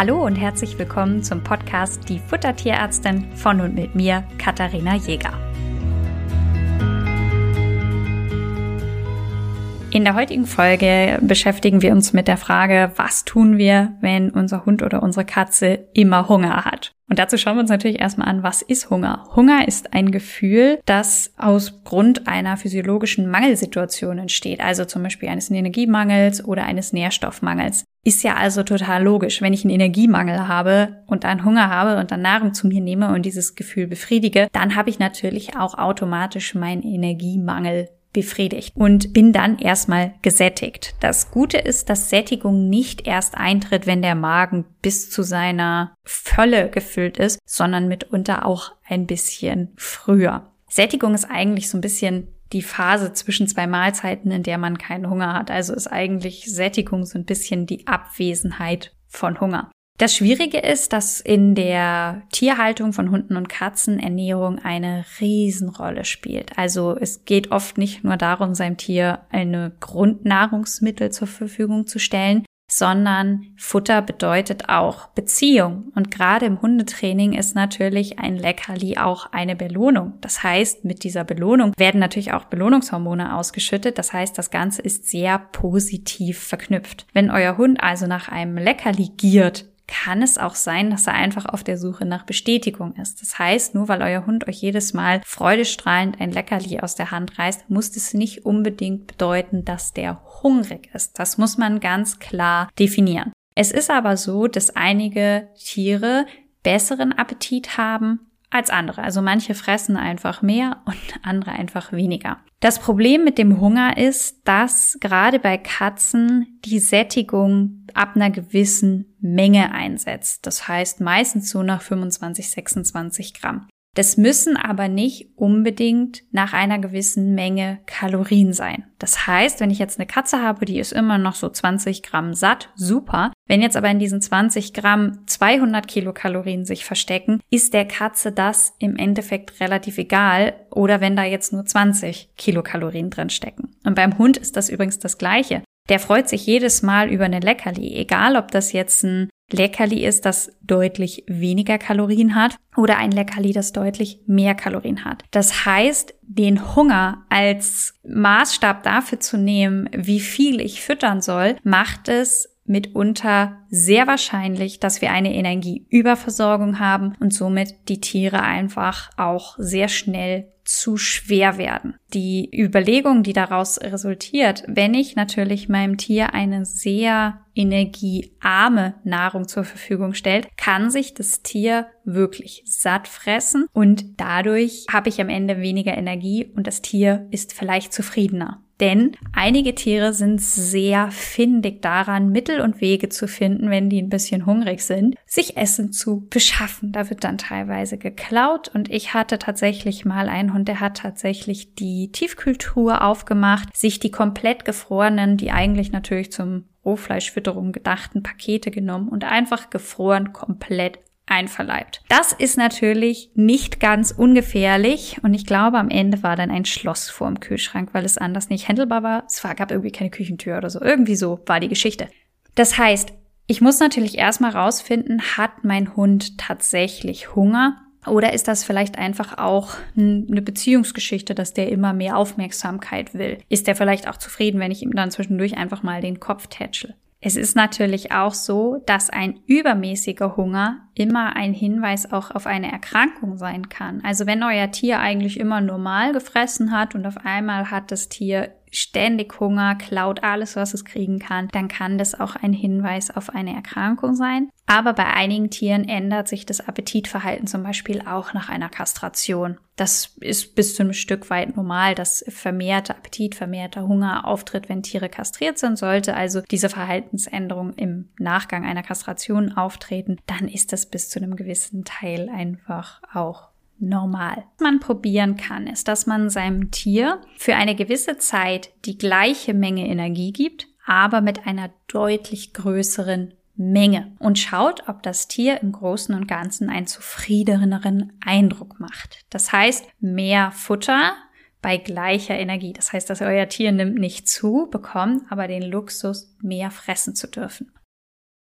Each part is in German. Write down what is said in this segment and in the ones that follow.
Hallo und herzlich willkommen zum Podcast Die Futtertierärztin von und mit mir, Katharina Jäger. In der heutigen Folge beschäftigen wir uns mit der Frage, was tun wir, wenn unser Hund oder unsere Katze immer Hunger hat? Und dazu schauen wir uns natürlich erstmal an, was ist Hunger? Hunger ist ein Gefühl, das aus Grund einer physiologischen Mangelsituation entsteht, also zum Beispiel eines Energiemangels oder eines Nährstoffmangels. Ist ja also total logisch, wenn ich einen Energiemangel habe und dann Hunger habe und dann Nahrung zu mir nehme und dieses Gefühl befriedige, dann habe ich natürlich auch automatisch meinen Energiemangel befriedigt und bin dann erstmal gesättigt. Das Gute ist, dass Sättigung nicht erst eintritt, wenn der Magen bis zu seiner Völle gefüllt ist, sondern mitunter auch ein bisschen früher. Sättigung ist eigentlich so ein bisschen die Phase zwischen zwei Mahlzeiten, in der man keinen Hunger hat. Also ist eigentlich Sättigung so ein bisschen die Abwesenheit von Hunger. Das Schwierige ist, dass in der Tierhaltung von Hunden und Katzen Ernährung eine Riesenrolle spielt. Also es geht oft nicht nur darum, seinem Tier eine Grundnahrungsmittel zur Verfügung zu stellen, sondern Futter bedeutet auch Beziehung. Und gerade im Hundetraining ist natürlich ein Leckerli auch eine Belohnung. Das heißt, mit dieser Belohnung werden natürlich auch Belohnungshormone ausgeschüttet. Das heißt, das Ganze ist sehr positiv verknüpft. Wenn euer Hund also nach einem Leckerli giert, kann es auch sein, dass er einfach auf der Suche nach Bestätigung ist. Das heißt, nur weil euer Hund euch jedes Mal freudestrahlend ein Leckerli aus der Hand reißt, muss es nicht unbedingt bedeuten, dass der hungrig ist. Das muss man ganz klar definieren. Es ist aber so, dass einige Tiere besseren Appetit haben als andere. Also manche fressen einfach mehr und andere einfach weniger. Das Problem mit dem Hunger ist, dass gerade bei Katzen die Sättigung ab einer gewissen Menge einsetzt. Das heißt meistens so nach 25, 26 Gramm. Das müssen aber nicht unbedingt nach einer gewissen Menge Kalorien sein. Das heißt, wenn ich jetzt eine Katze habe, die ist immer noch so 20 Gramm satt, super. Wenn jetzt aber in diesen 20 Gramm 200 Kilokalorien sich verstecken, ist der Katze das im Endeffekt relativ egal oder wenn da jetzt nur 20 Kilokalorien drin stecken. Und beim Hund ist das übrigens das Gleiche. Der freut sich jedes Mal über eine Leckerli, egal ob das jetzt ein Leckerli ist, das deutlich weniger Kalorien hat oder ein Leckerli, das deutlich mehr Kalorien hat. Das heißt, den Hunger als Maßstab dafür zu nehmen, wie viel ich füttern soll, macht es mitunter sehr wahrscheinlich, dass wir eine Energieüberversorgung haben und somit die Tiere einfach auch sehr schnell zu schwer werden. Die Überlegung, die daraus resultiert, wenn ich natürlich meinem Tier eine sehr energiearme Nahrung zur Verfügung stellt, kann sich das Tier wirklich satt fressen und dadurch habe ich am Ende weniger Energie und das Tier ist vielleicht zufriedener. Denn einige Tiere sind sehr findig daran, Mittel und Wege zu finden, wenn die ein bisschen hungrig sind, sich Essen zu beschaffen. Da wird dann teilweise geklaut und ich hatte tatsächlich mal einen Hund, der hat tatsächlich die Tiefkühltruhe aufgemacht, sich die komplett gefrorenen, die eigentlich natürlich zum Rohfleischfütterung gedachten Pakete genommen und einfach gefroren komplett einverleibt. Das ist natürlich nicht ganz ungefährlich und ich glaube, am Ende war dann ein Schloss vor dem Kühlschrank, weil es anders nicht handelbar war. Es gab irgendwie keine Küchentür oder so. Irgendwie so war die Geschichte. Das heißt, ich muss natürlich erstmal rausfinden, hat mein Hund tatsächlich Hunger? Oder ist das vielleicht einfach auch eine Beziehungsgeschichte, dass der immer mehr Aufmerksamkeit will? Ist der vielleicht auch zufrieden, wenn ich ihm dann zwischendurch einfach mal den Kopf tätschel? Es ist natürlich auch so, dass ein übermäßiger Hunger immer ein Hinweis auch auf eine Erkrankung sein kann. Also wenn euer Tier eigentlich immer normal gefressen hat und auf einmal hat das Tier ständig Hunger, klaut alles, was es kriegen kann, dann kann das auch ein Hinweis auf eine Erkrankung sein. Aber bei einigen Tieren ändert sich das Appetitverhalten zum Beispiel auch nach einer Kastration. Das ist bis zu einem Stück weit normal, dass vermehrter Appetit, vermehrter Hunger auftritt, wenn Tiere kastriert sind. Sollte also diese Verhaltensänderung im Nachgang einer Kastration auftreten, dann ist das bis zu einem gewissen Teil einfach auch normal. Was man probieren kann, ist, dass man seinem Tier für eine gewisse Zeit die gleiche Menge Energie gibt, aber mit einer deutlich größeren Menge und schaut, ob das Tier im Großen und Ganzen einen zufriedeneren Eindruck macht. Das heißt, mehr Futter bei gleicher Energie. Das heißt, dass euer Tier nimmt nicht zu, bekommt aber den Luxus, mehr fressen zu dürfen.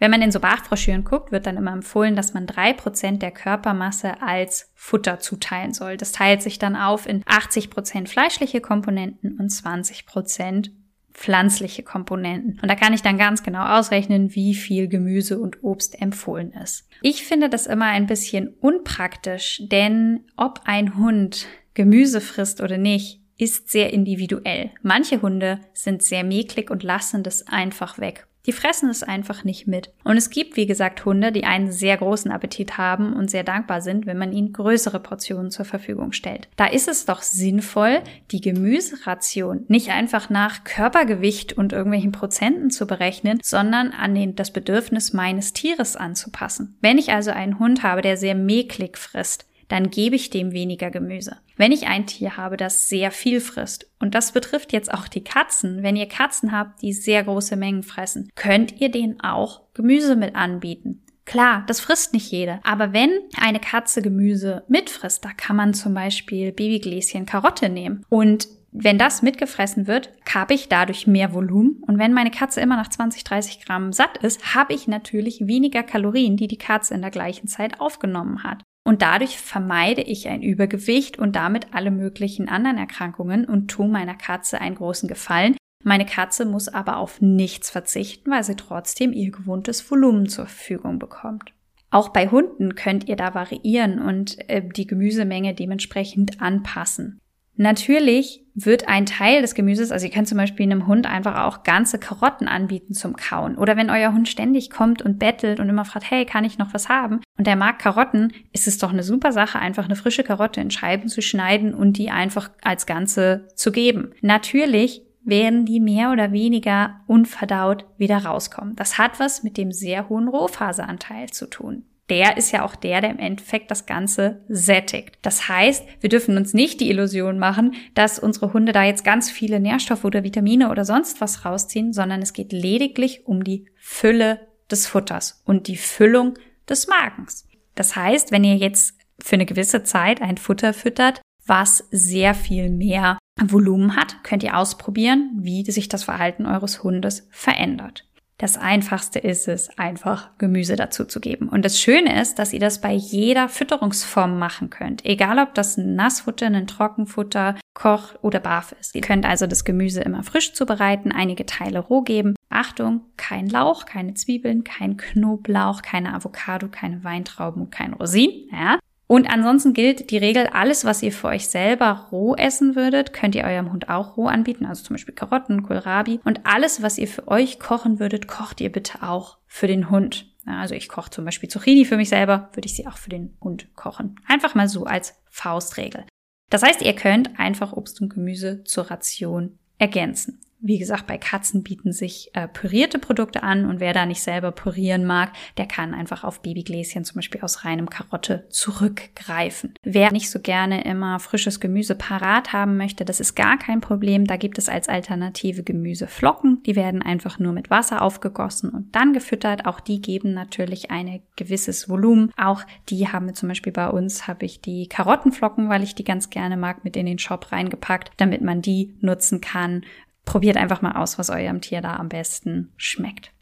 Wenn man in so Bachbroschüren guckt, wird dann immer empfohlen, dass man drei Prozent der Körpermasse als Futter zuteilen soll. Das teilt sich dann auf in 80 Prozent fleischliche Komponenten und 20 Prozent pflanzliche Komponenten. Und da kann ich dann ganz genau ausrechnen, wie viel Gemüse und Obst empfohlen ist. Ich finde das immer ein bisschen unpraktisch, denn ob ein Hund Gemüse frisst oder nicht, ist sehr individuell. Manche Hunde sind sehr mäklig und lassen das einfach weg. Die fressen es einfach nicht mit. Und es gibt, wie gesagt, Hunde, die einen sehr großen Appetit haben und sehr dankbar sind, wenn man ihnen größere Portionen zur Verfügung stellt. Da ist es doch sinnvoll, die Gemüseration nicht einfach nach Körpergewicht und irgendwelchen Prozenten zu berechnen, sondern an den, das Bedürfnis meines Tieres anzupassen. Wenn ich also einen Hund habe, der sehr mäklig frisst, dann gebe ich dem weniger Gemüse. Wenn ich ein Tier habe, das sehr viel frisst, und das betrifft jetzt auch die Katzen, wenn ihr Katzen habt, die sehr große Mengen fressen, könnt ihr denen auch Gemüse mit anbieten. Klar, das frisst nicht jeder. Aber wenn eine Katze Gemüse mitfrisst, da kann man zum Beispiel Babygläschen Karotte nehmen. Und wenn das mitgefressen wird, habe ich dadurch mehr Volumen. Und wenn meine Katze immer nach 20, 30 Gramm satt ist, habe ich natürlich weniger Kalorien, die die Katze in der gleichen Zeit aufgenommen hat. Und dadurch vermeide ich ein Übergewicht und damit alle möglichen anderen Erkrankungen und tue meiner Katze einen großen Gefallen. Meine Katze muss aber auf nichts verzichten, weil sie trotzdem ihr gewohntes Volumen zur Verfügung bekommt. Auch bei Hunden könnt ihr da variieren und äh, die Gemüsemenge dementsprechend anpassen. Natürlich wird ein Teil des Gemüses, also ihr könnt zum Beispiel einem Hund einfach auch ganze Karotten anbieten zum Kauen. Oder wenn euer Hund ständig kommt und bettelt und immer fragt, hey, kann ich noch was haben? Und der mag Karotten, ist es doch eine super Sache, einfach eine frische Karotte in Scheiben zu schneiden und die einfach als Ganze zu geben. Natürlich werden die mehr oder weniger unverdaut wieder rauskommen. Das hat was mit dem sehr hohen Rohfaseranteil zu tun der ist ja auch der, der im Endeffekt das Ganze sättigt. Das heißt, wir dürfen uns nicht die Illusion machen, dass unsere Hunde da jetzt ganz viele Nährstoffe oder Vitamine oder sonst was rausziehen, sondern es geht lediglich um die Fülle des Futters und die Füllung des Magens. Das heißt, wenn ihr jetzt für eine gewisse Zeit ein Futter füttert, was sehr viel mehr Volumen hat, könnt ihr ausprobieren, wie sich das Verhalten eures Hundes verändert. Das einfachste ist es, einfach Gemüse dazu zu geben. Und das Schöne ist, dass ihr das bei jeder Fütterungsform machen könnt. Egal ob das ein Nassfutter, ein Trockenfutter, Koch oder Barf ist. Ihr könnt also das Gemüse immer frisch zubereiten, einige Teile roh geben. Achtung, kein Lauch, keine Zwiebeln, kein Knoblauch, keine Avocado, keine Weintrauben kein Rosin. Ja, und ansonsten gilt die Regel, alles, was ihr für euch selber roh essen würdet, könnt ihr eurem Hund auch roh anbieten, also zum Beispiel Karotten, Kohlrabi. Und alles, was ihr für euch kochen würdet, kocht ihr bitte auch für den Hund. Also ich koche zum Beispiel Zucchini für mich selber, würde ich sie auch für den Hund kochen. Einfach mal so als Faustregel. Das heißt, ihr könnt einfach Obst und Gemüse zur Ration ergänzen. Wie gesagt, bei Katzen bieten sich äh, pürierte Produkte an und wer da nicht selber pürieren mag, der kann einfach auf Babygläschen zum Beispiel aus reinem Karotte zurückgreifen. Wer nicht so gerne immer frisches Gemüse parat haben möchte, das ist gar kein Problem. Da gibt es als Alternative Gemüseflocken. Die werden einfach nur mit Wasser aufgegossen und dann gefüttert. Auch die geben natürlich ein gewisses Volumen. Auch die haben wir zum Beispiel bei uns, habe ich die Karottenflocken, weil ich die ganz gerne mag, mit in den Shop reingepackt, damit man die nutzen kann Probiert einfach mal aus, was eurem Tier da am besten schmeckt.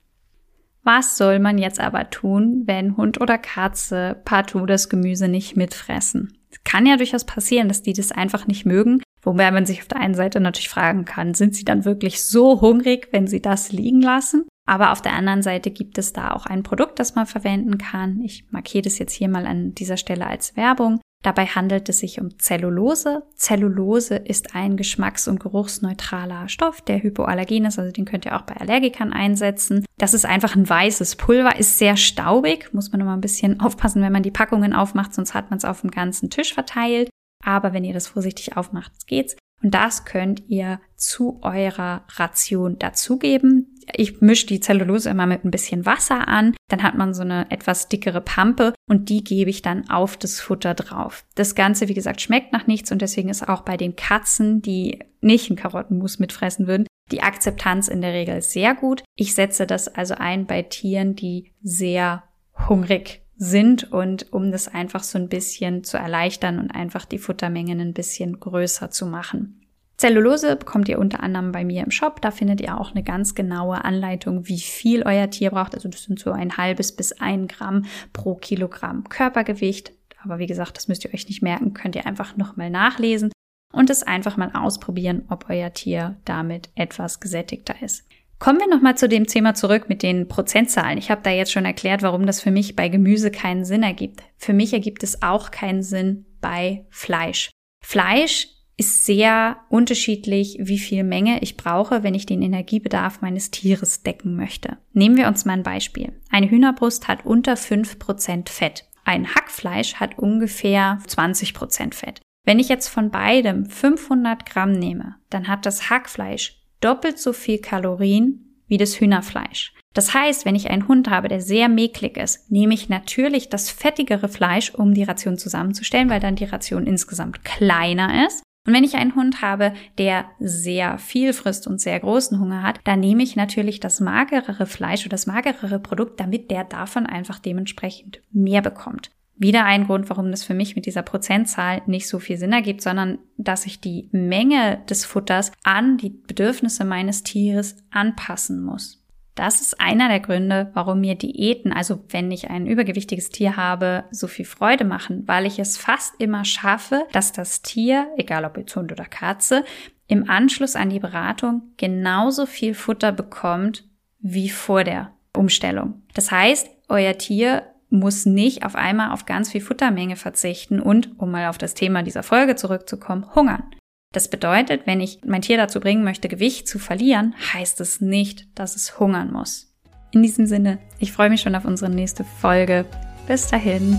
Was soll man jetzt aber tun, wenn Hund oder Katze partout das Gemüse nicht mitfressen? Es kann ja durchaus passieren, dass die das einfach nicht mögen, wobei man sich auf der einen Seite natürlich fragen kann, sind sie dann wirklich so hungrig, wenn sie das liegen lassen? Aber auf der anderen Seite gibt es da auch ein Produkt, das man verwenden kann. Ich markiere das jetzt hier mal an dieser Stelle als Werbung. Dabei handelt es sich um Zellulose. Zellulose ist ein geschmacks- und geruchsneutraler Stoff, der hypoallergen ist, also den könnt ihr auch bei Allergikern einsetzen. Das ist einfach ein weißes Pulver, ist sehr staubig, muss man immer ein bisschen aufpassen, wenn man die Packungen aufmacht, sonst hat man es auf dem ganzen Tisch verteilt. Aber wenn ihr das vorsichtig aufmacht, geht's. Und das könnt ihr zu eurer Ration dazugeben. Ich mische die Zellulose immer mit ein bisschen Wasser an. Dann hat man so eine etwas dickere Pampe und die gebe ich dann auf das Futter drauf. Das Ganze, wie gesagt, schmeckt nach nichts und deswegen ist auch bei den Katzen, die nicht einen Karottenmus mitfressen würden, die Akzeptanz in der Regel sehr gut. Ich setze das also ein bei Tieren, die sehr hungrig sind und um das einfach so ein bisschen zu erleichtern und einfach die Futtermengen ein bisschen größer zu machen. Zellulose bekommt ihr unter anderem bei mir im Shop. Da findet ihr auch eine ganz genaue Anleitung, wie viel euer Tier braucht. Also das sind so ein halbes bis ein Gramm pro Kilogramm Körpergewicht. Aber wie gesagt, das müsst ihr euch nicht merken, könnt ihr einfach nochmal nachlesen und es einfach mal ausprobieren, ob euer Tier damit etwas gesättigter ist. Kommen wir nochmal zu dem Thema zurück mit den Prozentzahlen. Ich habe da jetzt schon erklärt, warum das für mich bei Gemüse keinen Sinn ergibt. Für mich ergibt es auch keinen Sinn bei Fleisch. Fleisch ist sehr unterschiedlich, wie viel Menge ich brauche, wenn ich den Energiebedarf meines Tieres decken möchte. Nehmen wir uns mal ein Beispiel. Eine Hühnerbrust hat unter 5% Fett. Ein Hackfleisch hat ungefähr 20% Fett. Wenn ich jetzt von beidem 500 Gramm nehme, dann hat das Hackfleisch doppelt so viel Kalorien wie das Hühnerfleisch. Das heißt, wenn ich einen Hund habe, der sehr mäklig ist, nehme ich natürlich das fettigere Fleisch, um die Ration zusammenzustellen, weil dann die Ration insgesamt kleiner ist. Und wenn ich einen Hund habe, der sehr viel frisst und sehr großen Hunger hat, dann nehme ich natürlich das magerere Fleisch oder das magerere Produkt, damit der davon einfach dementsprechend mehr bekommt. Wieder ein Grund, warum das für mich mit dieser Prozentzahl nicht so viel Sinn ergibt, sondern dass ich die Menge des Futters an die Bedürfnisse meines Tieres anpassen muss. Das ist einer der Gründe, warum mir Diäten, also wenn ich ein übergewichtiges Tier habe, so viel Freude machen, weil ich es fast immer schaffe, dass das Tier, egal ob jetzt Hund oder Katze, im Anschluss an die Beratung genauso viel Futter bekommt wie vor der Umstellung. Das heißt, euer Tier muss nicht auf einmal auf ganz viel Futtermenge verzichten und, um mal auf das Thema dieser Folge zurückzukommen, hungern. Das bedeutet, wenn ich mein Tier dazu bringen möchte, Gewicht zu verlieren, heißt es nicht, dass es hungern muss. In diesem Sinne, ich freue mich schon auf unsere nächste Folge. Bis dahin.